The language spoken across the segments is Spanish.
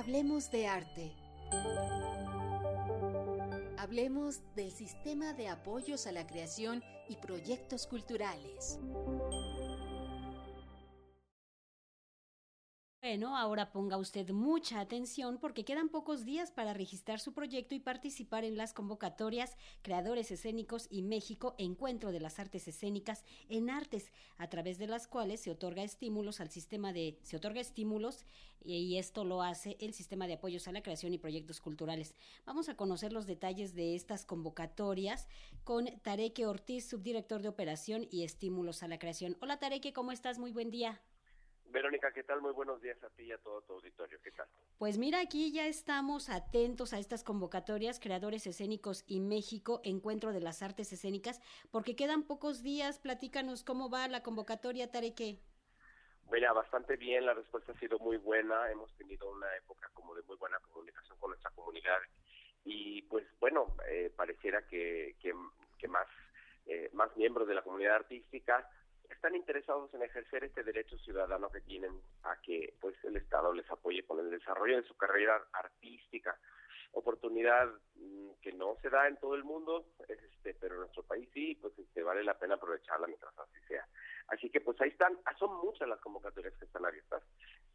Hablemos de arte. Hablemos del sistema de apoyos a la creación y proyectos culturales. Bueno, ahora ponga usted mucha atención porque quedan pocos días para registrar su proyecto y participar en las convocatorias Creadores Escénicos y México Encuentro de las Artes Escénicas en Artes, a través de las cuales se otorga estímulos al sistema de se otorga estímulos y esto lo hace el sistema de apoyos a la creación y proyectos culturales. Vamos a conocer los detalles de estas convocatorias con Tareque Ortiz, subdirector de operación y estímulos a la creación. Hola Tareque, ¿cómo estás? Muy buen día. Verónica, ¿qué tal? Muy buenos días a ti y a todo tu auditorio. ¿Qué tal? Pues mira, aquí ya estamos atentos a estas convocatorias, Creadores Escénicos y México, Encuentro de las Artes Escénicas, porque quedan pocos días. Platícanos cómo va la convocatoria, Tareque. Mira, bastante bien, la respuesta ha sido muy buena. Hemos tenido una época como de muy buena comunicación con nuestra comunidad y pues bueno, eh, pareciera que, que, más, eh, más miembros de la comunidad artística están interesados en ejercer este derecho ciudadano que tienen a que pues el Estado les apoye con el desarrollo de su carrera artística. Oportunidad mm, que no se da en todo el mundo este pero en nuestro país sí pues este vale la pena aprovecharla mientras así sea. Así que pues ahí están. Ah, son muchas las convocatorias que están abiertas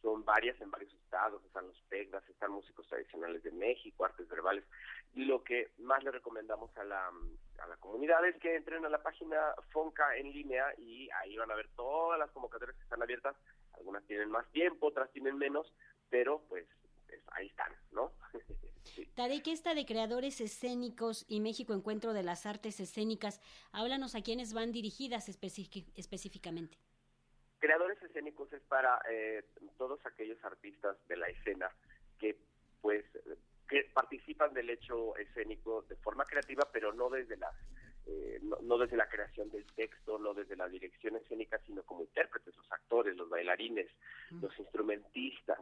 son varias en varios estados, están los PEGDAS, están músicos tradicionales de México, artes verbales. Y lo que más le recomendamos a la, a la comunidad es que entren a la página Fonca en línea y ahí van a ver todas las convocatorias que están abiertas. Algunas tienen más tiempo, otras tienen menos, pero pues, ahí están, ¿no? sí. que esta de creadores escénicos y México Encuentro de las Artes Escénicas, háblanos a quiénes van dirigidas específicamente. Creadores escénicos es para eh, todos aquellos artistas de la escena que pues que participan del hecho escénico de forma creativa, pero no desde la eh, no, desde la creación del texto, no desde la dirección escénica, sino como intérpretes, los actores, los bailarines, los instrumentistas.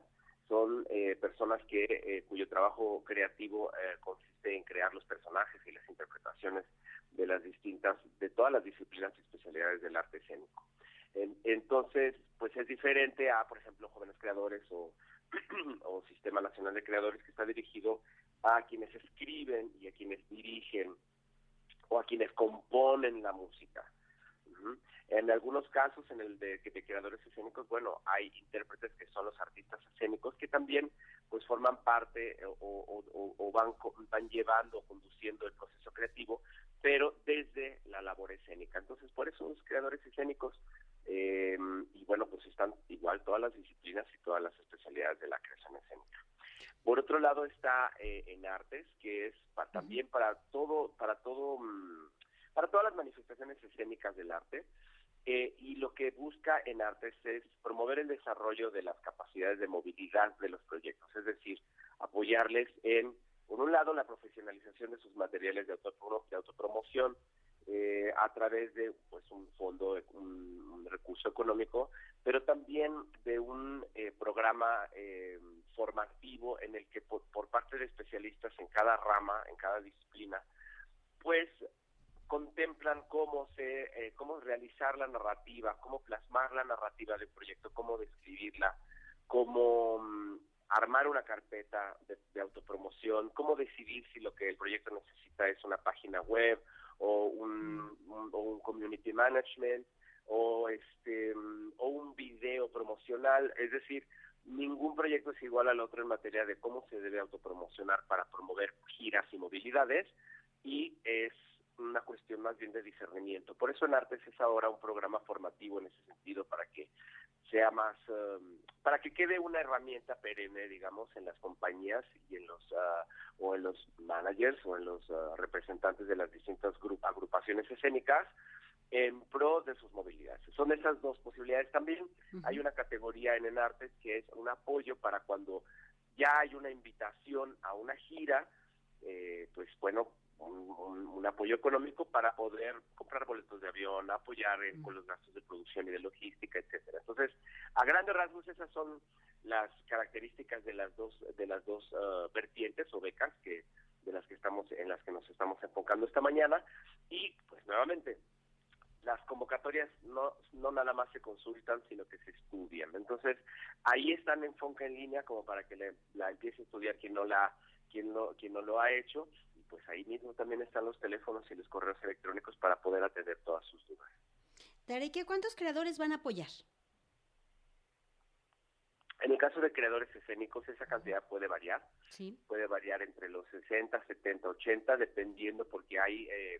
Son eh, personas que cuyo trabajo creativo consiste en crear los personajes y las interpretaciones de las distintas, de todas las disciplinas y especialidades del arte escénico entonces, pues es diferente a, por ejemplo, Jóvenes Creadores o, o Sistema Nacional de Creadores que está dirigido a quienes escriben y a quienes dirigen o a quienes componen la música. En algunos casos, en el de, de, creadores escénicos, bueno, hay intérpretes que son los artistas escénicos que también pues forman parte o, o, o van, van llevando o conduciendo el proceso creativo, pero desde la labor escénica. Entonces, por eso los creadores escénicos eh, y bueno, pues están igual todas las disciplinas y todas las especialidades de la creación escénica. Por otro lado está eh, en artes, que es también para todo, para todo, mm, para todas las manifestaciones escénicas del arte. Eh, y lo que busca en artes es promover el desarrollo de las capacidades de movilidad de los proyectos, es decir, apoyarles en, por un lado, la profesionalización de sus materiales de, de autopromoción, eh, a través de pues un fondo, un, recurso económico, pero también de un eh, programa eh, formativo en el que por, parte de especialistas en cada rama, en cada disciplina, pues contemplan cómo se, cómo realizar la narrativa, cómo plasmar la narrativa del proyecto, cómo describirla, cómo mm, armar una carpeta de, autopromoción, cómo decidir si lo que el proyecto necesita es una página web o un, o un community management o este o un video promocional, es decir, ningún proyecto es igual al otro en materia de cómo se debe autopromocionar para promover giras y movilidades y es una cuestión más bien de discernimiento. Por eso en Artes es ahora un programa formativo en ese sentido para que sea más, um, para que quede una herramienta perenne, digamos, en las compañías y en los, uh, o en los managers o en los uh, representantes de las distintas agrupaciones escénicas en pro de sus movilidades. Son esas dos posibilidades también. Hay una categoría en Enartes que es un apoyo para cuando ya hay una invitación a una gira, eh, pues bueno, un, apoyo económico para poder comprar boletos de avión, apoyar con los gastos de producción y de logística, etcétera. Entonces, a grandes rasgos esas son las características de las dos de las dos uh, vertientes o becas que de las que estamos en las que nos estamos enfocando esta mañana. Y pues nuevamente las convocatorias no no nada más se consultan sino que se estudian. Entonces ahí están en Fonca en línea como para que le, la empiece a estudiar quien no la quien no quien no lo ha hecho pues ahí mismo también están los teléfonos y los correos electrónicos para poder atender todas sus dudas. Tarek, ¿cuántos creadores van a apoyar? En el caso de creadores escénicos, esa cantidad puede variar. Sí. Puede variar entre los 60, 70, 80, dependiendo porque hay, eh,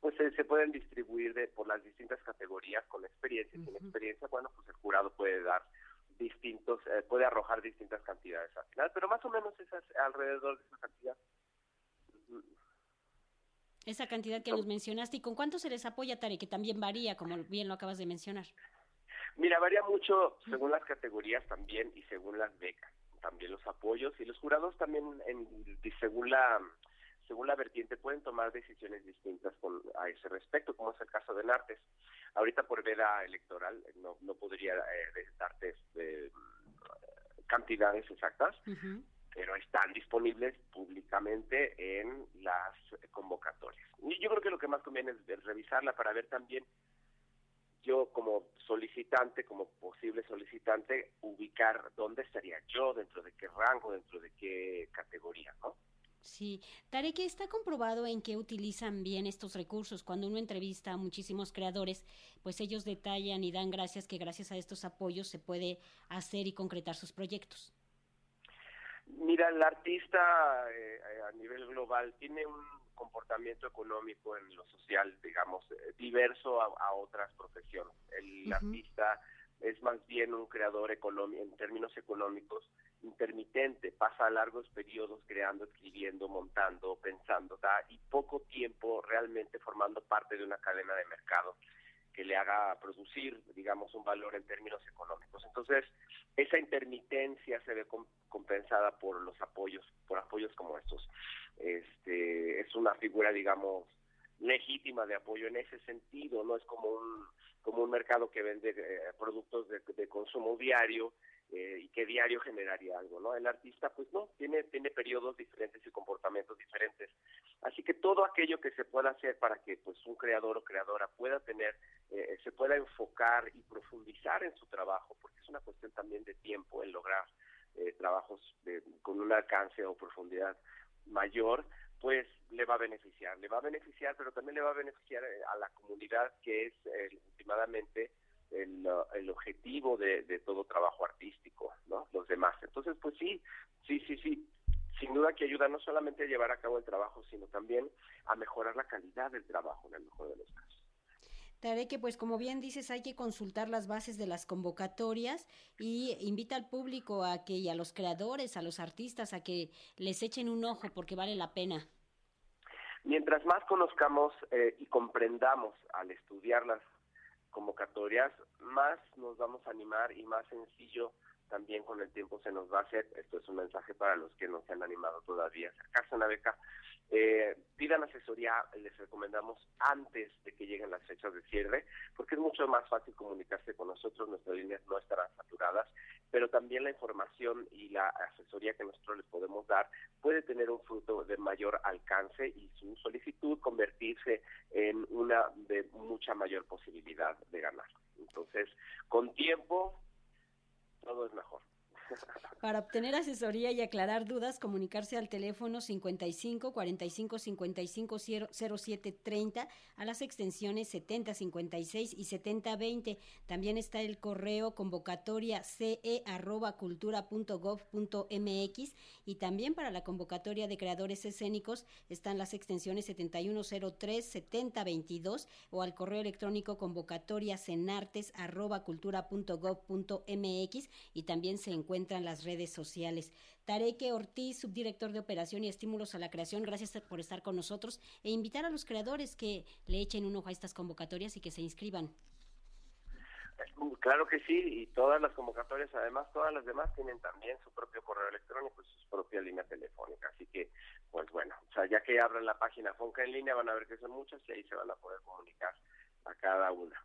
pues se, pueden distribuir de, por las distintas categorías con experiencia y sin experiencia. Bueno, pues el jurado puede dar distintos, eh, puede arrojar distintas cantidades al final, pero más o menos esas alrededor de esa cantidad. Esa cantidad que nos mencionaste, ¿y con cuánto se les apoya, Tare? Que también varía, como bien lo acabas de mencionar. Mira, varía mucho según las categorías también y según las becas, también los apoyos y los jurados también en, según la según la vertiente pueden tomar decisiones distintas con, a ese respecto, como es el caso de Nartes. Ahorita por veda electoral no, no podría eh, darte este, cantidades exactas, pero están disponibles públicamente en las convocatorias. Y yo creo que lo que más conviene es revisarla para ver también yo como solicitante, como posible solicitante, ubicar dónde estaría yo, dentro de qué rango, dentro de qué categoría, ¿no? Sí, Tarek, está comprobado en que utilizan bien estos recursos. Cuando uno entrevista a muchísimos creadores, pues ellos detallan y dan gracias que gracias a estos apoyos se puede hacer y concretar sus proyectos. Mira, el artista eh, a nivel global tiene un comportamiento económico en lo social, digamos, eh, diverso a, otras profesiones. El artista es más bien un creador en términos económicos intermitente, pasa largos periodos creando, escribiendo, montando, pensando, y poco tiempo realmente formando parte de una cadena de mercado que le haga producir, digamos, un valor en términos económicos. Entonces, esa intermitencia se ve compensada por los apoyos, por apoyos como estos. Este, es una figura, digamos, legítima de apoyo en ese sentido, no es como un como un mercado que vende eh, productos de, consumo diario eh, y que diario generaría algo, ¿no? El artista, pues no, tiene tiene periodos diferentes y comportamientos diferentes. Así que todo aquello que se pueda hacer para que pues un creador o creadora pueda tener, eh, se pueda enfocar y profundizar en su trabajo, porque es una cuestión también de tiempo en lograr trabajos con un alcance o profundidad mayor, pues le va a beneficiar, le va a beneficiar, pero también le va a beneficiar eh, a la comunidad que es eh, últimamente el, el objetivo de, de, todo trabajo artístico, ¿no? Los demás. Entonces, pues sí, sí, sí, sí, sin duda que ayuda no solamente a llevar a cabo el trabajo, sino también a mejorar la calidad del trabajo en el mejor de los casos. Que pues como bien dices hay que consultar las bases de las convocatorias y invita al público a que y a los creadores, a los artistas a que les echen un ojo porque vale la pena. Mientras más conozcamos eh, y comprendamos al estudiar las convocatorias, más nos vamos a animar y más sencillo también con el tiempo se nos va a hacer. Esto es un mensaje para los que no se han animado todavía a acercarse a una beca. Eh, pidan asesoría, les recomendamos antes de que lleguen las fechas de cierre, porque es mucho más fácil comunicarse con nosotros, nuestras líneas no estarán saturadas, pero también la información y la asesoría que nosotros les podemos dar puede tener un fruto de mayor alcance y su solicitud convertirse en una de mucha mayor posibilidad de ganar. Entonces, con tiempo, todo es mejor. Para obtener asesoría y aclarar dudas, comunicarse al teléfono 55 45 55 07 30 a las extensiones 70 56 y 70 20. También está el correo convocatoria ce arroba cultura punto gov punto mx y también para la convocatoria de creadores escénicos están las extensiones 7103 70 22 o al correo electrónico convocatoria cenartes arroba cultura punto gov punto mx y también se encuentra en las redes sociales. Tareque Ortiz, subdirector de Operación y Estímulos a la Creación, gracias por estar con nosotros e invitar a los creadores que le echen un ojo a estas convocatorias y que se inscriban. Claro que sí, y todas las convocatorias, además, todas las demás tienen también su propio correo electrónico y su propia línea telefónica. Así que, pues bueno, o sea, ya que abran la página Fonca en línea, van a ver que son muchas y ahí se van a poder comunicar a cada una.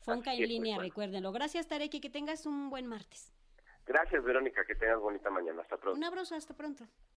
Fonca en pues, línea, recuérdenlo. Gracias, Tarek, que tengas un buen martes. Gracias, Verónica. Que tengas bonita mañana. Hasta pronto. Un abrazo. Hasta pronto.